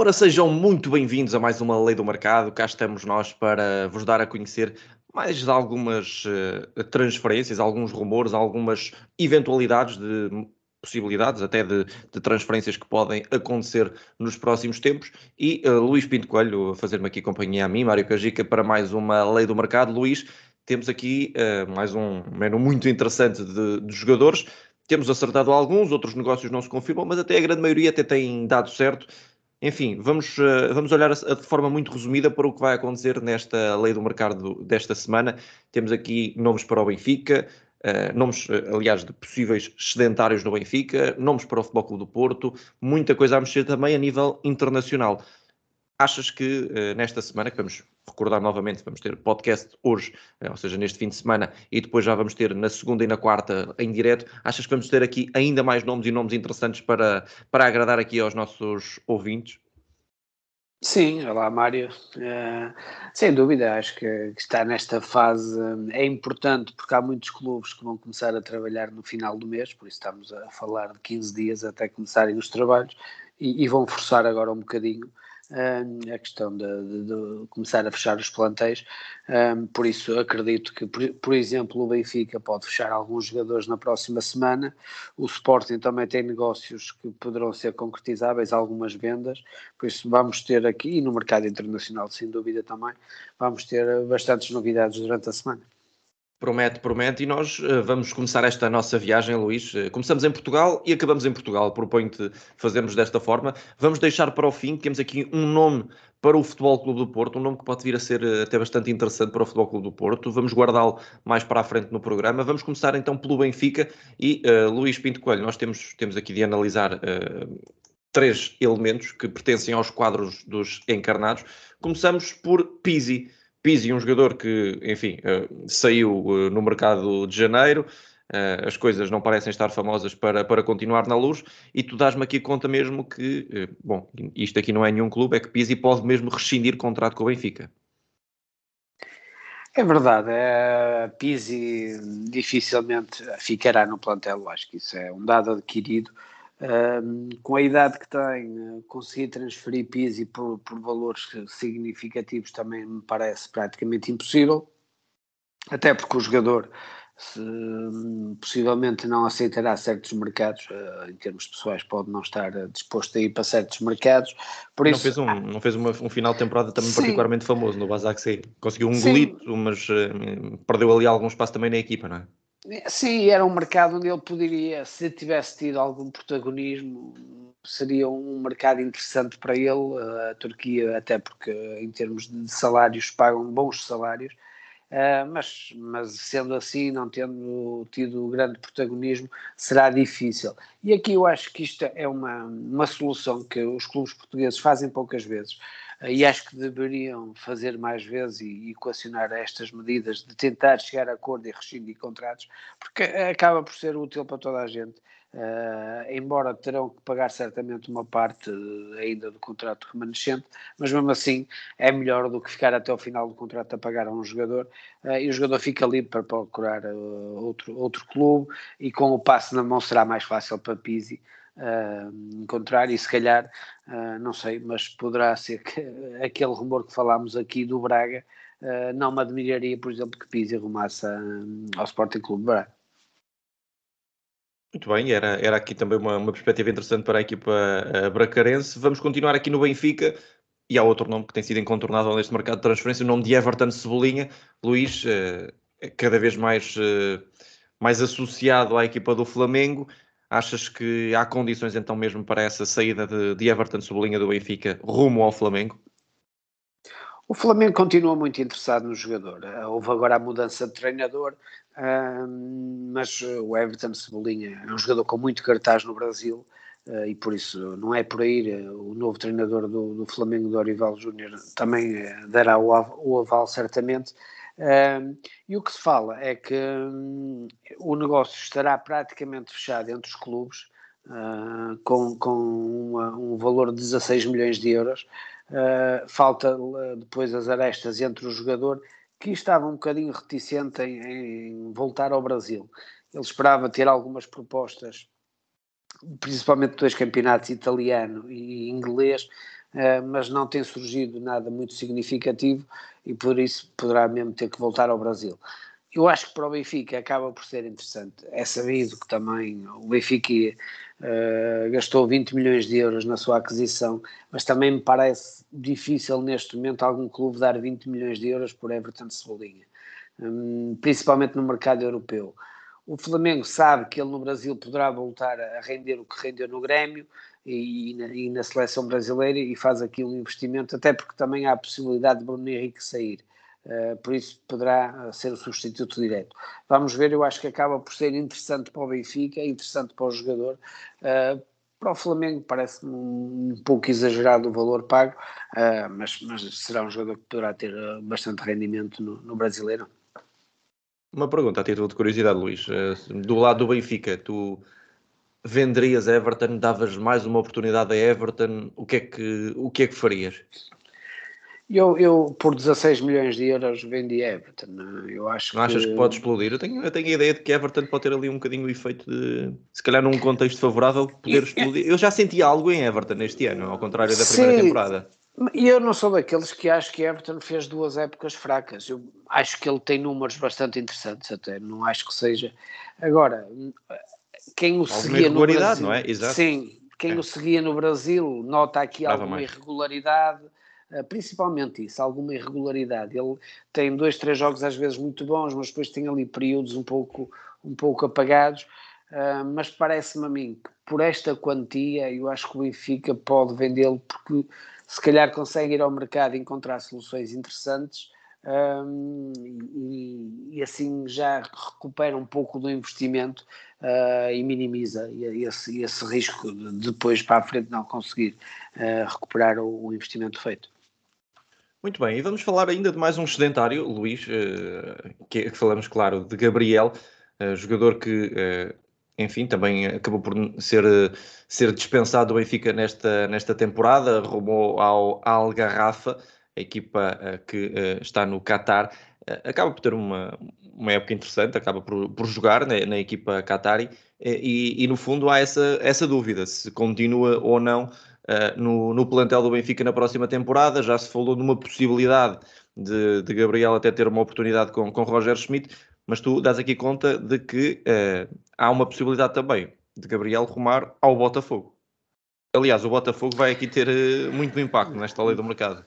Ora, sejam muito bem-vindos a mais uma Lei do Mercado. Cá estamos nós para vos dar a conhecer mais algumas uh, transferências, alguns rumores, algumas eventualidades de possibilidades até de, de, transferências que podem acontecer nos próximos tempos. E uh, Luís Pinto Coelho a fazer-me aqui companhia a mim, Mário Cajica, para mais uma Lei do Mercado. Luís, temos aqui uh, mais um menu muito interessante de, de jogadores. Temos acertado alguns, outros negócios não se confirmam, mas até a grande maioria até tem dado certo. Enfim, vamos, uh, vamos olhar de forma muito resumida para o que vai acontecer nesta lei do mercado desta semana. Temos aqui nomes para o Benfica, uh, nomes, uh, aliás, de possíveis sedentários no Benfica, nomes para o Futebol Clube do Porto, muita coisa a mexer também a nível internacional. Achas que nesta semana, que vamos recordar novamente, vamos ter podcast hoje, ou seja, neste fim de semana, e depois já vamos ter na segunda e na quarta em direto. Achas que vamos ter aqui ainda mais nomes e nomes interessantes para, para agradar aqui aos nossos ouvintes? Sim, olá Mário. Uh, sem dúvida, acho que, que, estar nesta fase é importante porque há muitos clubes que vão começar a trabalhar no final do mês, por isso estamos a falar de 15 dias até começarem os trabalhos e, e vão forçar agora um bocadinho a questão de, de, de, começar a fechar os plantéis. Por isso, acredito que, por, por, exemplo, o Benfica pode fechar alguns jogadores na próxima semana. O Sporting também tem negócios que poderão ser concretizáveis, algumas vendas. Por isso, vamos ter aqui, e no mercado internacional, sem dúvida também, vamos ter bastantes novidades durante a semana. Promete, promete. E nós uh, vamos começar esta nossa viagem, Luís. Uh, começamos em Portugal e acabamos em Portugal. Proponho-te fazermos desta forma. Vamos deixar para o fim, temos aqui um nome para o Futebol Clube do Porto, um nome que pode vir a ser uh, até bastante interessante para o Futebol Clube do Porto. Vamos guardá-lo mais para a frente no programa. Vamos começar então pelo Benfica e Luís Pinto Coelho. Nós temos, temos aqui de analisar três elementos que pertencem aos quadros dos encarnados. Começamos por Pizzi. Pizzi, um jogador que, enfim, uh, saiu uh, no mercado de janeiro, uh, as coisas não parecem estar famosas para, para continuar na luz, e tu dás-me aqui conta mesmo que, bom, isto aqui não é nenhum clube, é que Pizzi pode mesmo rescindir contrato com o Benfica. É verdade, é, Pizzi dificilmente ficará no plantel, acho que isso é um dado adquirido com a idade que tem, conseguir transferir Pizzi por, por valores significativos também me parece praticamente impossível, até porque o jogador se, possivelmente não aceitará certos mercados, uh, em termos pessoais pode não estar disposto a ir para certos mercados. Por não isso, fez, um, não fez uma, um final de temporada também sim. particularmente famoso no Basak Conseguiu um sim. golito, mas perdeu ali algum espaço também na equipa, não é? Sim, era um mercado onde ele poderia, se tivesse tido algum protagonismo, seria um mercado interessante para ele. A Turquia, até porque em termos de salários, pagam bons salários, Uh, mas, mas sendo assim, não tendo tido grande protagonismo, será difícil. E aqui eu acho que isto é uma, uma solução que os clubes portugueses fazem poucas vezes e acho que deveriam fazer mais vezes e equacionar estas medidas de tentar chegar a acordo e rescindir contratos, porque acaba por ser útil para toda a gente. Uh, embora terão que pagar certamente uma parte ainda do contrato remanescente, mas mesmo assim é melhor do que ficar até o final do contrato a pagar a um jogador uh, e o jogador fica livre para procurar uh, outro, outro clube e com o passe na mão será mais fácil para Pizzi uh, encontrar e se calhar, uh, não sei, mas poderá ser que aquele rumor que falámos aqui do Braga, uh, não me admiraria, por exemplo, que Pizzi arrumasse ao Sporting Clube Braga. Muito bem, era, era aqui também uma, uma perspectiva interessante para a equipa bracarense. Vamos continuar aqui no Benfica, e há outro nome que tem sido incontornável neste mercado de transferência, o nome de Everton Cebolinha. Luís, cada vez mais, mais associado à equipa do Flamengo. Achas que há condições então mesmo para essa saída de, de Everton sublinha do Benfica rumo ao Flamengo? O Flamengo continua muito interessado no jogador. Houve agora a mudança de treinador, mas o Everton Cebolinha é um jogador com muito cartaz no Brasil uh, e por isso não é por aí. o novo treinador do, do Flamengo, Dorival Júnior, também dará o, o aval certamente e o que se fala é que um, o negócio estará praticamente fechado entre os clubes, uh, com, com uma, um valor de 16 milhões de euros. Uh, falta uh, depois as arestas entre o jogador, que estava um bocadinho reticente em, em voltar ao Brasil. Ele esperava ter algumas propostas, principalmente dois campeonatos italiano e inglês, mas não tem surgido nada muito significativo e por isso poderá mesmo ter que voltar ao Brasil. Eu acho que para o Benfica acaba por ser interessante. É sabido que também o Benfica uh, gastou 20 milhões de euros na sua aquisição, mas também me parece difícil neste momento algum clube dar 20 milhões de euros por Everton Cebolinha, um, principalmente no mercado europeu. O Flamengo sabe que ele no Brasil poderá voltar a render o que rendeu no Grêmio e, e, na, seleção brasileira e faz aqui um investimento, até porque também há a possibilidade de Bruno Henrique sair. Uh, por isso poderá eh, ser o substituto direto. Vamos ver, eu acho que acaba por ser interessante para o Benfica, interessante para o jogador. Uh, para o Flamengo parece-me um, um, pouco exagerado o valor pago, uh, mas, mas, será um jogador que poderá ter bastante rendimento no, no brasileiro. Uma pergunta a título de curiosidade, Luís. do lado do Benfica, tu venderias Everton, davas mais uma oportunidade a Everton, o que é que, o que, é que farias? Eu, eu, por 16 milhões de euros, vendi Everton. Eu acho não que... achas que pode explodir? Eu tenho, eu tenho a ideia de que Everton pode ter ali um bocadinho o efeito de, se calhar num contexto favorável, poder explodir. Eu já senti algo em Everton este ano, ao contrário da primeira Sim. temporada. E eu não sou daqueles que acho que Everton fez duas épocas fracas. Eu acho que ele tem números bastante interessantes até. Não acho que seja. Agora, quem o Alguma seguia no Brasil... não é? Exato. Sim, quem é. o seguia no Brasil nota aqui Brava alguma mais. irregularidade eh, principalmente isso, alguma irregularidade. Ele tem dois, três jogos às vezes muito bons, mas depois tem ali períodos um pouco, um pouco apagados. Uh, mas parece-me a mim que por esta quantia eu acho que o Benfica pode vendê-lo porque se calhar consegue ir ao mercado e encontrar soluções interessantes um, e, e, assim já recupera um pouco do investimento uh, e minimiza esse, esse risco de depois para a frente não conseguir uh, recuperar o, o, investimento feito. Muito bem, e vamos falar ainda de mais um sedentário, Luís, uh, que, que, falamos, claro, de Gabriel, jogador que enfim, também acabou por ser, ser dispensado do Benfica nesta, nesta temporada, rumou ao Algarrafa, a equipa uh, que uh, está no Qatar, uh, acaba por ter uma, uma época interessante, acaba por, por jogar na, na equipa Qatari e, e, no fundo há essa, essa dúvida se continua ou não no, no plantel do Benfica na próxima temporada. Já se falou de uma possibilidade de, de Gabriel até ter uma oportunidade com, com Roger Schmidt, mas tu dás aqui conta de que há uma possibilidade também de Gabriel rumar ao Botafogo. Aliás, o Botafogo vai aqui ter muito impacto nesta lei do mercado.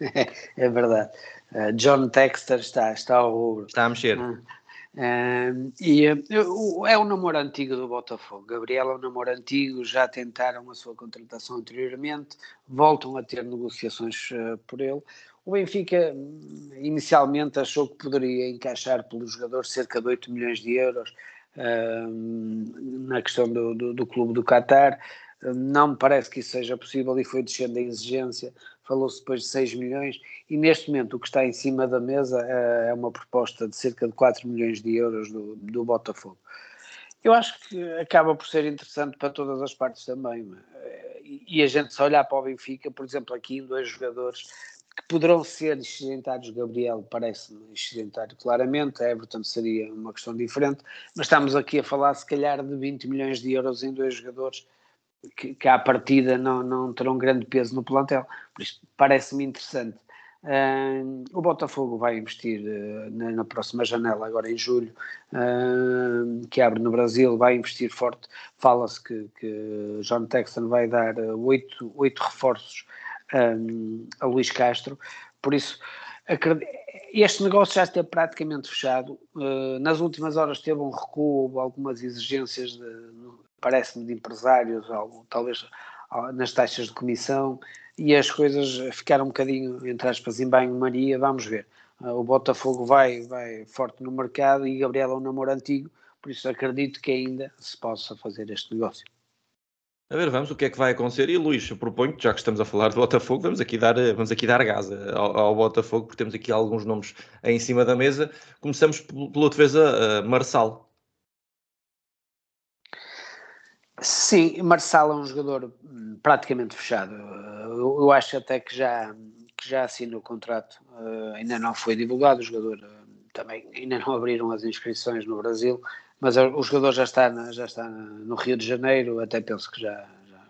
é verdade. Uh, John Texter está, está ao rubro. Está a mexer. Uh, uh, e é o namoro antigo do Botafogo. Gabriel é um namoro antigo, já tentaram a sua contratação anteriormente, voltam a ter negociações por ele. O Benfica hum, inicialmente achou que poderia encaixar pelo jogador cerca de 8 milhões de euros na questão do, do, do clube do Qatar. Não me parece que isso seja possível e foi descendo a exigência falou-se depois de 6 milhões, e neste momento o que está em cima da mesa é, é uma proposta de cerca de 4 milhões de euros do, do Botafogo. Eu acho que acaba por ser interessante para todas as partes também. É? E a gente se olhar para o Benfica, por exemplo, aqui em dois jogadores que poderão ser excelentados, Gabriel parece-me excelentário claramente, a Everton seria uma questão diferente, mas estamos aqui a falar se calhar de 20 milhões de euros em dois jogadores que, que à partida não, não terão grande peso no plantel. Por isso, parece-me interessante. Uh, o Botafogo vai investir uh, na, na, próxima janela, agora em julho, uh, que abre no Brasil, vai investir forte. Fala-se que, que John Texan vai dar oito, oito reforços a Luís Castro, por isso este negócio já está praticamente fechado. nas últimas horas teve um recuo, algumas exigências parece-me, de empresários, ou, talvez nas taxas de comissão, e as coisas ficaram um bocadinho, entre aspas, em banho-maria. Vamos ver. Ah, o Botafogo vai, vai forte no mercado e Gabriel é um namoro antigo, por isso acredito que ainda se possa fazer este negócio. A ver, vamos, o que é que vai acontecer? E Luís, proponho já que estamos a falar do Botafogo, vamos aqui dar, vamos aqui dar gás ao, ao Botafogo, porque temos aqui alguns nomes em cima da mesa. Começamos pela defesa uh, Marçal. Sim, Marçal é um jogador hum, praticamente fechado. Eu, eu acho até que já, que já assinou o contrato, uh, ainda não foi divulgado. O jogador uh, também ainda não abriram as inscrições no Brasil, mas o jogador já está, na, já está no Rio de Janeiro. Até penso que já, já,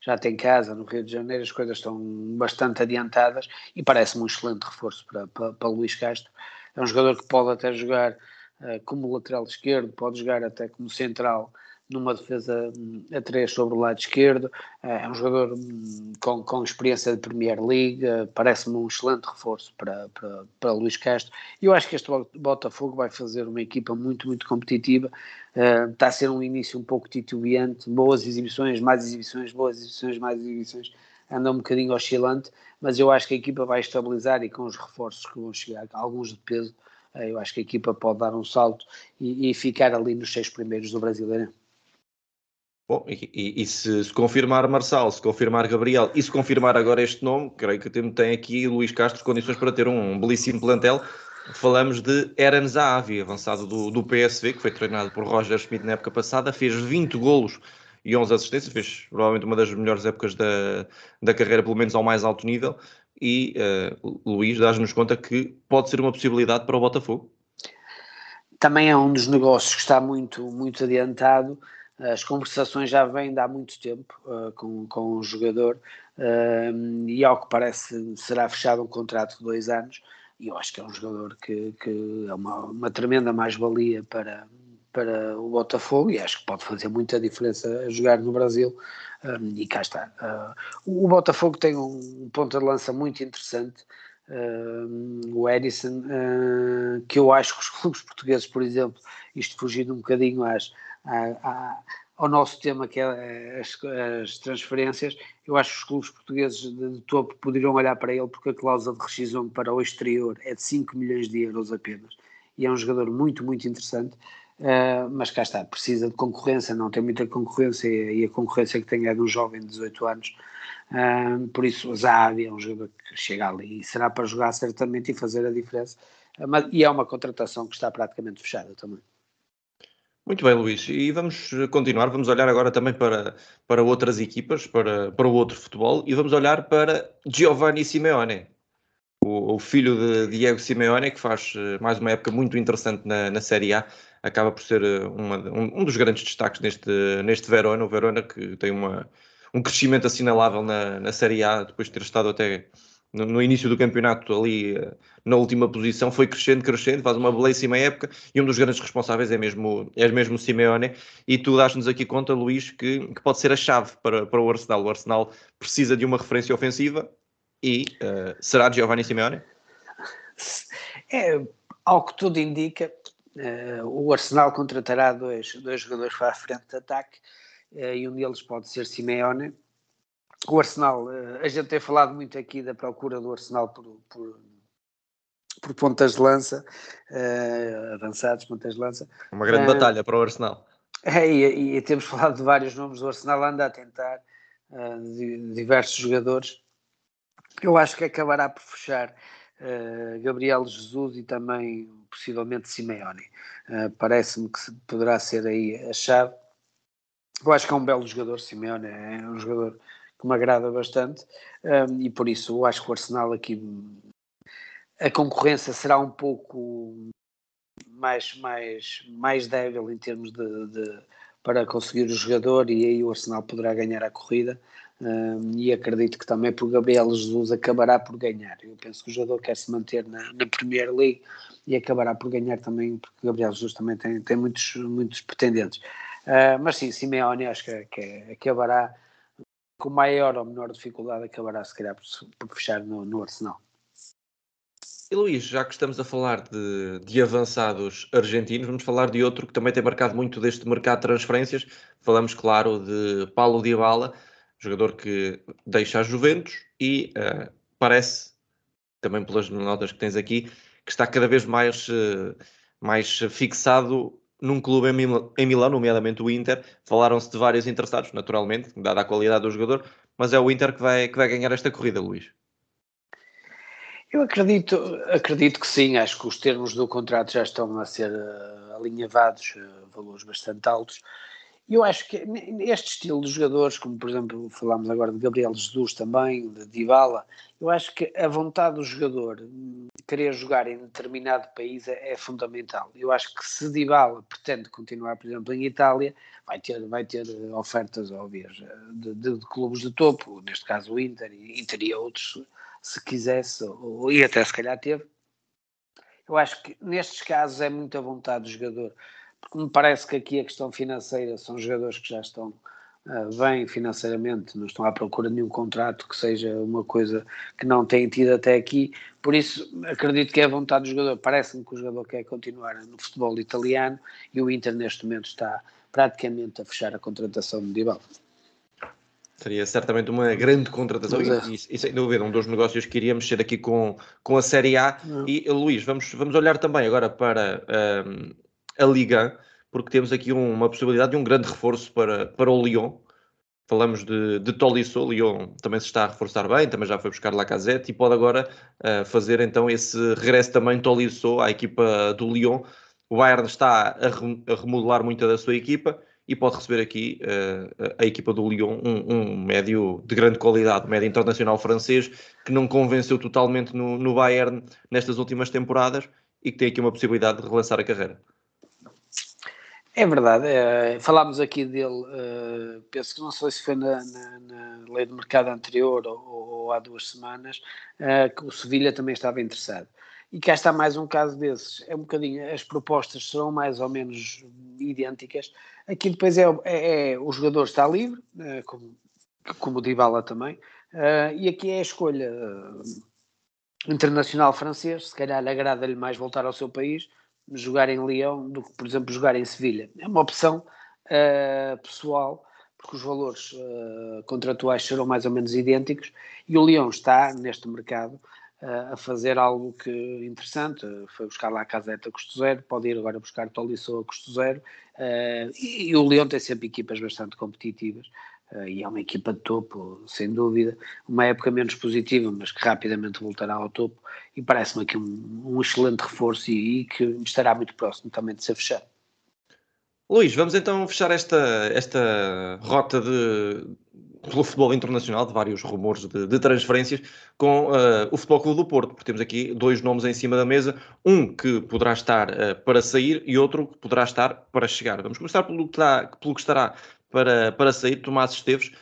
já tem casa no Rio de Janeiro, as coisas estão bastante adiantadas e parece-me um excelente reforço para, para, para Luís Castro. É um jogador que pode até jogar uh, como lateral esquerdo, pode jogar até como central numa defesa hum, a três sobre o lado esquerdo. Eh, é um jogador hum, com, com experiência de Premier League, eh, parece-me um excelente reforço para, para, para Luís Castro. E eu acho que este Botafogo vai fazer uma equipa muito, muito competitiva. Uh, está a ser um início um pouco titubeante, boas exibições, mais exibições, boas exibições, mais exibições. Anda um bocadinho oscilante, mas eu acho que a equipa vai estabilizar e com os reforços que vão chegar, alguns de peso, eu acho que a equipa pode dar um salto e, e ficar ali nos seis primeiros do Brasileiro. Bom, e, e, e se, se, confirmar Marçal, se confirmar Gabriel e se confirmar agora este nome, creio que tem, tem aqui Luís Castro condições para ter um, um belíssimo plantel. Falamos de Eren Zahavi, avançado do, do PSV, que foi treinado por Roger Schmidt na época passada, fez 20 golos e 11 assistências, fez provavelmente uma das melhores épocas da, da carreira, pelo menos ao mais alto nível. E uh, Luís, dás-nos conta que pode ser uma possibilidade para o Botafogo. Também é um dos negócios que está muito, muito adiantado as conversações já vêm de há muito tempo uh, com, com o jogador uh, e, ao que parece, será fechado um contrato de dois anos. E eu acho que é um jogador que, que é uma, uma tremenda mais-valia para, para o Botafogo e acho que pode fazer muita diferença a jogar no Brasil. Um, e cá está. Uh, o Botafogo tem um, ponto de lança muito interessante. Uh, o Edison, uh, que eu acho que os clubes portugueses, por exemplo, isto fugindo um bocadinho às, ao nosso tema que é as, as, transferências, eu acho que os clubes portugueses de, de, topo poderiam olhar para ele porque a cláusula de rescisão para o exterior é de 5 milhões de euros apenas e é um jogador muito, muito interessante uh, mas cá está, precisa de concorrência não tem muita concorrência e a concorrência que tem é de um jovem de 18 anos uh, por isso o Zahavi é um jogador que chega ali e será para jogar certamente e fazer a diferença uh, mas, e é uma contratação que está praticamente fechada também muito bem, Luís. E vamos continuar. Vamos olhar agora também para, para outras equipas, para, para o outro futebol, e vamos olhar para Giovanni Simeone, o, o filho de Diego Simeone, que faz eh, mais uma época muito interessante na, na Série A. Acaba por ser eh, uma, um, um, dos grandes destaques neste, neste Verona. O Verona que tem uma, um crescimento assinalável na, na Série A, depois de ter estado até no, início do campeonato ali eh, na última posição, foi crescendo, crescendo, faz uma belíssima época e um dos grandes responsáveis é mesmo, é mesmo Simeone e tu dás-nos aqui conta, Luís, que, que pode ser a chave para, para o Arsenal. O Arsenal precisa de uma referência ofensiva e uh, será Giovanni Simeone? É, ao que tudo indica, uh, o Arsenal contratará dois, dois jogadores para a frente de ataque uh, e um deles pode ser Simeone o Arsenal, eh, a gente tem falado muito aqui da procura do Arsenal por, por, por pontas de lança, uh, avançados, pontas de lança. Uma grande uh, batalha para o Arsenal. É, e, e, temos falado de vários nomes do Arsenal, anda a tentar uh, de, diversos jogadores. Eu acho que acabará por fechar Gabriel Jesus e também possivelmente Simeone. Parece-me que poderá ser aí a chave. Eu acho que é um belo jogador, Simeone, é um jogador que me agrada bastante um, e por isso acho que o Arsenal aqui a concorrência será um pouco mais, mais, mais débil em termos de, de para conseguir o jogador e aí o Arsenal poderá ganhar a corrida um, e acredito que também por Gabriel Jesus acabará por ganhar. Eu penso que o jogador quer se manter na, na Premier League e acabará por ganhar também, porque Gabriel Jesus também tem, tem muitos, muitos pretendentes. Uh, mas sim, Simeone acho que, que acabará com maior ou menor dificuldade acabará se calhar por, por fechar no, no, Arsenal. E Luís, já que estamos a falar de, de, avançados argentinos, vamos falar de outro que também tem marcado muito deste mercado de transferências. Falamos, claro, de Paulo Dybala, jogador que deixa a Juventus e uh, parece, também pelas notas que tens aqui, que está cada vez mais, uh, mais fixado num clube em, Milão, nomeadamente o Inter. Falaram-se de vários interessados, naturalmente, dada a qualidade do jogador, mas é o Inter que vai, que vai ganhar esta corrida, Luís. Eu acredito, acredito que sim, acho que os termos do contrato já estão a ser uh, alinhavados, uh, valores bastante altos. Eu acho que este estilo de jogadores, como por exemplo falámos agora de Gabriel Jesus também, de Dybala, eu acho que a vontade do jogador querer jogar em determinado país é, é, fundamental. Eu acho que se Dybala pretende continuar, por exemplo, em Itália, vai ter, vai ter ofertas óbvias de, de, de clubes de topo, neste caso o Inter, e, e teria outros se quisesse, ou, e até se calhar teve. Eu acho que nestes casos é muita vontade do jogador, porque me parece que aqui a questão financeira são jogadores que já estão uh, bem financeiramente, não estão à procura de nenhum contrato que seja uma coisa que não têm tido até aqui, por isso acredito que é a vontade do jogador. Parece-me que o jogador quer continuar no futebol italiano e o Inter neste momento está praticamente a fechar a contratação de Dybala. Seria certamente uma grande contratação é. e, e, sem dúvida um dos negócios que iríamos ser aqui com, com a Série A. Não. E Luís, vamos, vamos olhar também agora para um, a Liga, porque temos aqui uma possibilidade de um grande reforço para, para o Lyon. Falamos de, de Tolisso, o Lyon também se está a reforçar bem, também já foi buscar Lacazette e pode agora uh, fazer então esse regresso também Tolisso à equipa do Lyon. O Bayern está a remodelar muito da sua equipa e pode receber aqui uh, a equipa do Lyon, um, um, médio de grande qualidade, médio internacional francês, que não convenceu totalmente no, no Bayern nestas últimas temporadas e que tem aqui uma possibilidade de relançar a carreira. É verdade, é, falámos aqui dele, uh, penso que não sei se foi na, na, na lei de mercado anterior ou, ou há duas semanas, uh, que o Sevilha também estava interessado. E cá está mais um caso desses. É um bocadinho, as propostas serão mais ou menos idênticas. Aqui depois é, é, é o jogador está livre, é, como, como o Dybala também, e aqui é a escolha internacional francês. Se calhar agrada-lhe mais voltar ao seu país, jogar em Lyon, do que, por exemplo, jogar em Sevilha. É uma opção uh, pessoal, porque os valores contratuais serão mais ou menos idênticos, e o Lyon está neste mercado a fazer algo que interessante. Foi buscar lá a caseta a custo zero, pode ir agora buscar Tolisso a custo zero. Uh, e, e, o Leão tem sempre equipas bastante competitivas. Uh, e é uma equipa de topo, sem dúvida. Uma época menos positiva, mas que rapidamente voltará ao topo. E parece-me aqui um, um, excelente reforço e, e, que estará muito próximo também de ser fechado. Luís, vamos então fechar esta, esta rota de, pelo futebol internacional, de vários rumores de, de transferências, com uh, o Futebol Clube do Porto, porque temos aqui dois nomes em cima da mesa, um que poderá estar uh, para sair e outro que poderá estar para chegar. Vamos começar pelo que, está, pelo que estará para, para sair, Tomás Esteves,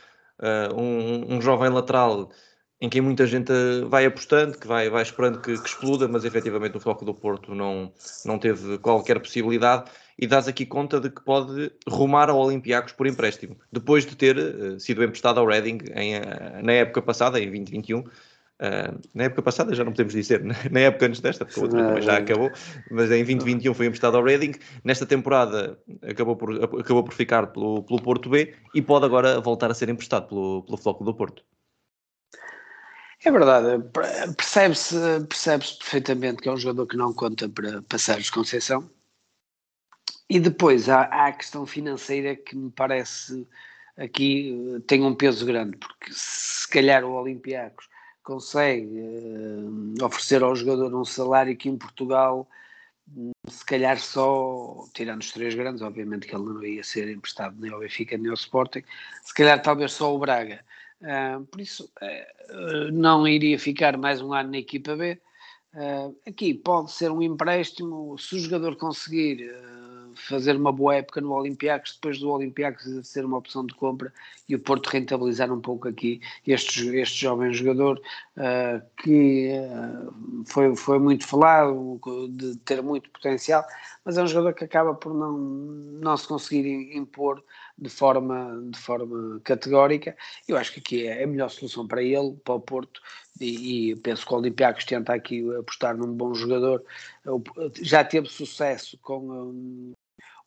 uh, um, um, jovem lateral em quem muita gente vai apostando, que vai, vai esperando que, que exploda, mas efetivamente o Futebol do Porto não, não teve qualquer possibilidade e dás aqui conta de que pode rumar ao Olympiacos por empréstimo, depois de ter uh, sido emprestado ao Reading em, na época passada, em 2021. Uh, eh, na época passada já não podemos dizer, na época antes desta, porque a outra também já acabou, mas em 2021 foi emprestado ao Reading. Nesta temporada acabou por, acabou por ficar pelo, pelo Porto B e pode agora voltar a ser emprestado pelo, pelo Floco do Porto. É verdade, percebe-se percebe perfeitamente que é um jogador que não conta para Passares Conceição, e depois há, há, a questão financeira que me parece aqui eh, tem um peso grande, porque se calhar o Olympiacos consegue uh, oferecer ao jogador um salário que em Portugal se calhar só, tirando os três grandes, obviamente que ele não ia ser emprestado nem ao Benfica nem ao Sporting, se calhar talvez só o Braga. Uh, por isso, uh, não iria ficar mais um ano na equipa B. aqui pode ser um empréstimo, se o jogador conseguir fazer uma boa época no Olympiacos, depois do Olympiacos ser uma opção de compra e o Porto rentabilizar um pouco aqui este, este jovem jogador uh, que uh, foi, foi muito falado, de ter muito potencial, mas é um jogador que acaba por não, não se conseguir impor de forma, de forma categórica. Eu acho que aqui é a melhor solução para ele, para o Porto, e, e penso que o Olympiacos tenta aqui apostar num bom jogador. Já teve sucesso com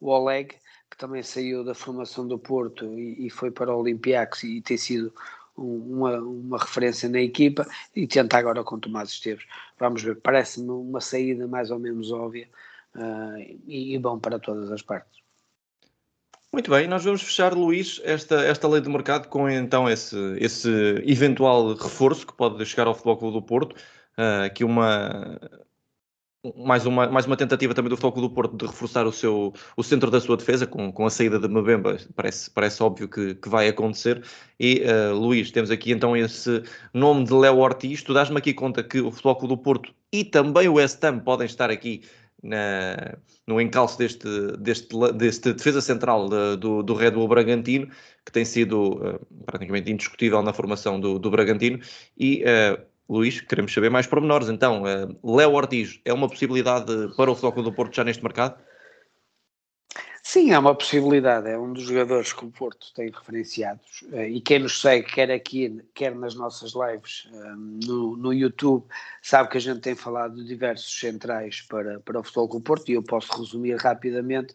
o Oleg, que também saiu da formação do Porto e, e foi para o Olympiacos e, tem sido uma, uma referência na equipa e tenta agora com Tomás Esteves. Vamos ver, parece-me uma saída mais ou menos óbvia uh, e, e bom para todas as partes. Muito bem, nós vamos fechar, Luís, esta, esta lei de mercado com então esse, esse eventual reforço que pode chegar ao Futebol Clube do Porto, uh, aqui uma, mais uma, mais uma tentativa também do Futebol do Porto de reforçar o, seu, o centro da sua defesa com, com a saída de Mabemba, parece, parece óbvio que, que vai acontecer. E uh, Luís, temos aqui então esse nome de Léo Ortiz. Tu dás-me aqui conta que o Futebol do Porto e também o West Ham podem estar aqui na, no encalço deste, deste, deste defesa central de, do, do Red Bull Bragantino, que tem sido uh, praticamente indiscutível na formação do, do Bragantino. E, uh, Luís, queremos saber mais pormenores. Então, uh, Léo Ortiz é uma possibilidade para o Futebol do Porto já neste mercado? Sim, é uma possibilidade. É um dos jogadores que o Porto tem referenciados. Eh, e quem nos segue, quer aqui, quer nas nossas lives eh, no, no YouTube, sabe que a gente tem falado de diversos centrais para, para o futebol com o Porto. E eu posso resumir rapidamente: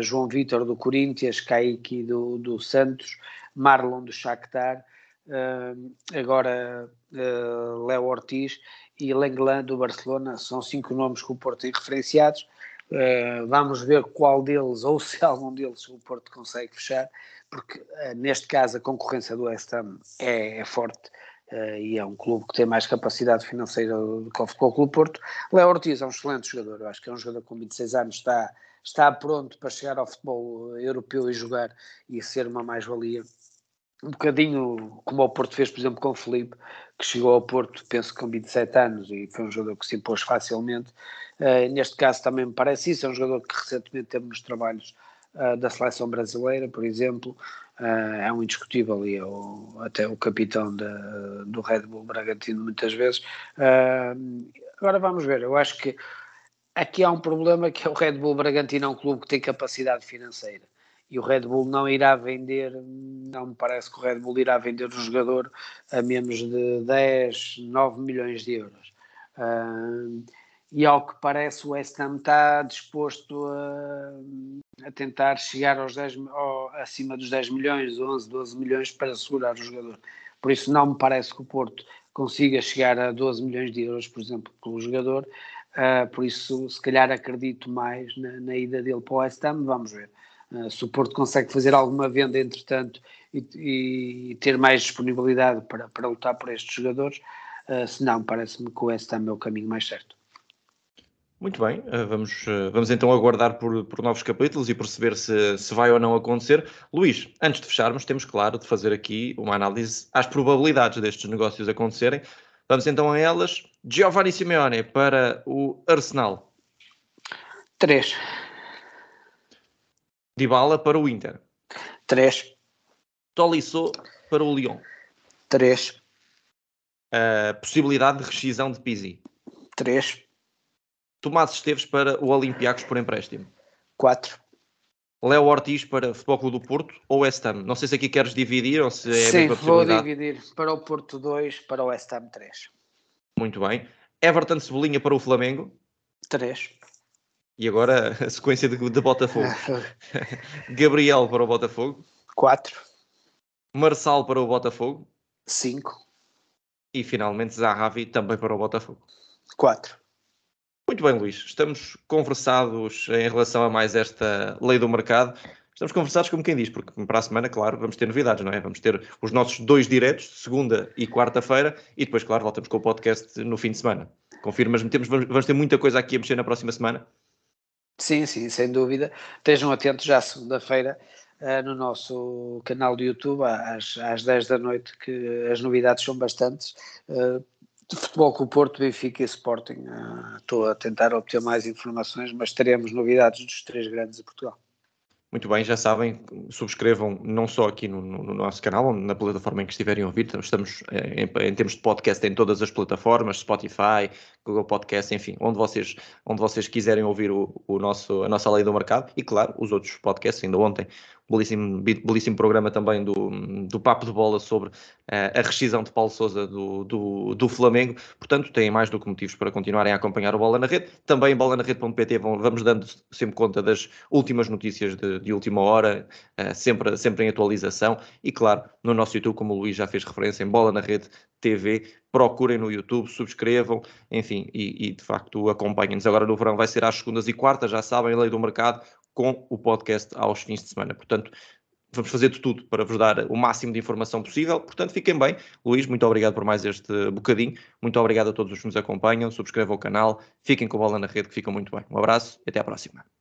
João Vitor do Corinthians, Kaique do, do Santos, Marlon do Shakhtar, agora uh, Léo Ortiz e Lenglan do Barcelona. São cinco nomes que o Porto tem referenciados Uh, vamos ver qual deles, ou se algum deles, o Porto consegue fechar, porque uh, neste caso a concorrência do West Ham é, é forte e é um clube que tem mais capacidade financeira do que o Futebol Clube Porto. Léo Ortiz é um excelente jogador, eu acho que é um jogador com 26 anos, está, está pronto para chegar ao futebol europeu e jogar e ser uma mais-valia. Um bocadinho como o Porto fez, por exemplo, com o Felipe, que chegou ao Porto, penso com 27 anos, e foi um jogador que se impôs facilmente. Uh, neste caso também me parece isso, é um jogador que recentemente temos nos trabalhos uh, da seleção brasileira, por exemplo, uh, é um indiscutível e é o, até o capitão de, do Red Bull Bragantino muitas vezes. agora vamos ver, eu acho que aqui há um problema que é o Red Bull Bragantino é um clube que tem capacidade financeira e o Red Bull não irá vender, não me parece que o Red Bull irá vender o jogador a menos de 10, 9 milhões de euros. Uh, e ao que parece o West Ham está disposto a, a tentar chegar aos 10, ao, acima dos 10 milhões, 11, 12 milhões para segurar o jogador. Por isso não me parece que o Porto consiga chegar a 12 milhões de euros, por exemplo, pelo jogador. Uh, por isso, se calhar acredito mais na, na, ida dele para o West Ham, vamos ver. Uh, se o Porto consegue fazer alguma venda, entretanto, e, e ter mais disponibilidade para, para lutar por estes jogadores, uh, se não, parece-me que o West Ham é o caminho mais certo. Muito bem, eh, vamos, eh, vamos então aguardar por, por novos capítulos e perceber se, se vai ou não acontecer. Luís, antes de fecharmos, temos claro de fazer aqui uma análise às probabilidades destes negócios acontecerem. Vamos então a elas. Giovanni Simeone para o Arsenal. 3. Dybala para o Inter. 3. Tolisso para o Lyon. 3. A possibilidade de rescisão de Pizzi. 3. Tomás Esteves para o Olympiacos por empréstimo. 4. Léo Ortiz para Futebol Clube do Porto ou West Ham? Não sei se aqui queres dividir ou se é Sim, a mesma vou dividir. Para o Porto 2, para o West Ham 3. Muito bem. Everton Cebolinha para o Flamengo. 3. E agora a sequência de, de Botafogo. Gabriel para o Botafogo. 4. Marçal para o Botafogo. 5. E finalmente Zahavi também para o Botafogo. 4. Muito bem, Luís. Estamos conversados em relação a mais esta lei do mercado. Estamos conversados como quem diz, porque para a semana, claro, vamos ter novidades, não é? Vamos ter os nossos dois diretos, segunda e quarta-feira, e depois, claro, voltamos com o podcast no fim de semana. Confirmas-me, temos, vamos ter muita coisa aqui a mexer na próxima semana? Sim, sim, sem dúvida. Estejam atentos já segunda-feira uh, no nosso canal do YouTube, às, às 10 da noite, que as novidades são bastantes. Uh, de futebol com o Porto, Benfica e Sporting. Uh, estou a tentar obter mais informações, mas teremos novidades dos três grandes de Portugal. Muito bem, já sabem, subscrevam não só aqui no, no, nosso canal, na plataforma em que estiverem a ouvir, estamos eh, em, em, termos de podcast em todas as plataformas, Spotify, Google Podcast, enfim, onde vocês, onde vocês quiserem ouvir o, o nosso, a nossa lei do mercado e, claro, os outros podcasts, ainda ontem belíssimo, belíssimo programa também do, do Papo de Bola sobre uh, a rescisão de Paulo Sousa do, do, do, Flamengo. Portanto, têm mais do que motivos para continuarem a acompanhar o Bola na Rede. Também bola na rede.pt vamos dando sempre conta das últimas notícias de, de última hora, uh, sempre, sempre em atualização. E claro, no nosso YouTube, como o Luís já fez referência, em Bola na Rede TV, procurem no YouTube, subscrevam, enfim, e, e de facto acompanhem-nos. Agora no verão vai ser às segundas e quartas, já sabem, lei do mercado, com o podcast aos fins de semana. Portanto, vamos fazer de tudo para vos dar o máximo de informação possível. Portanto, fiquem bem. Luís, muito obrigado por mais este bocadinho. Muito obrigado a todos os que nos acompanham. Subscrevam o canal. Fiquem com a bola na rede, que ficam muito bem. Um abraço e até à próxima.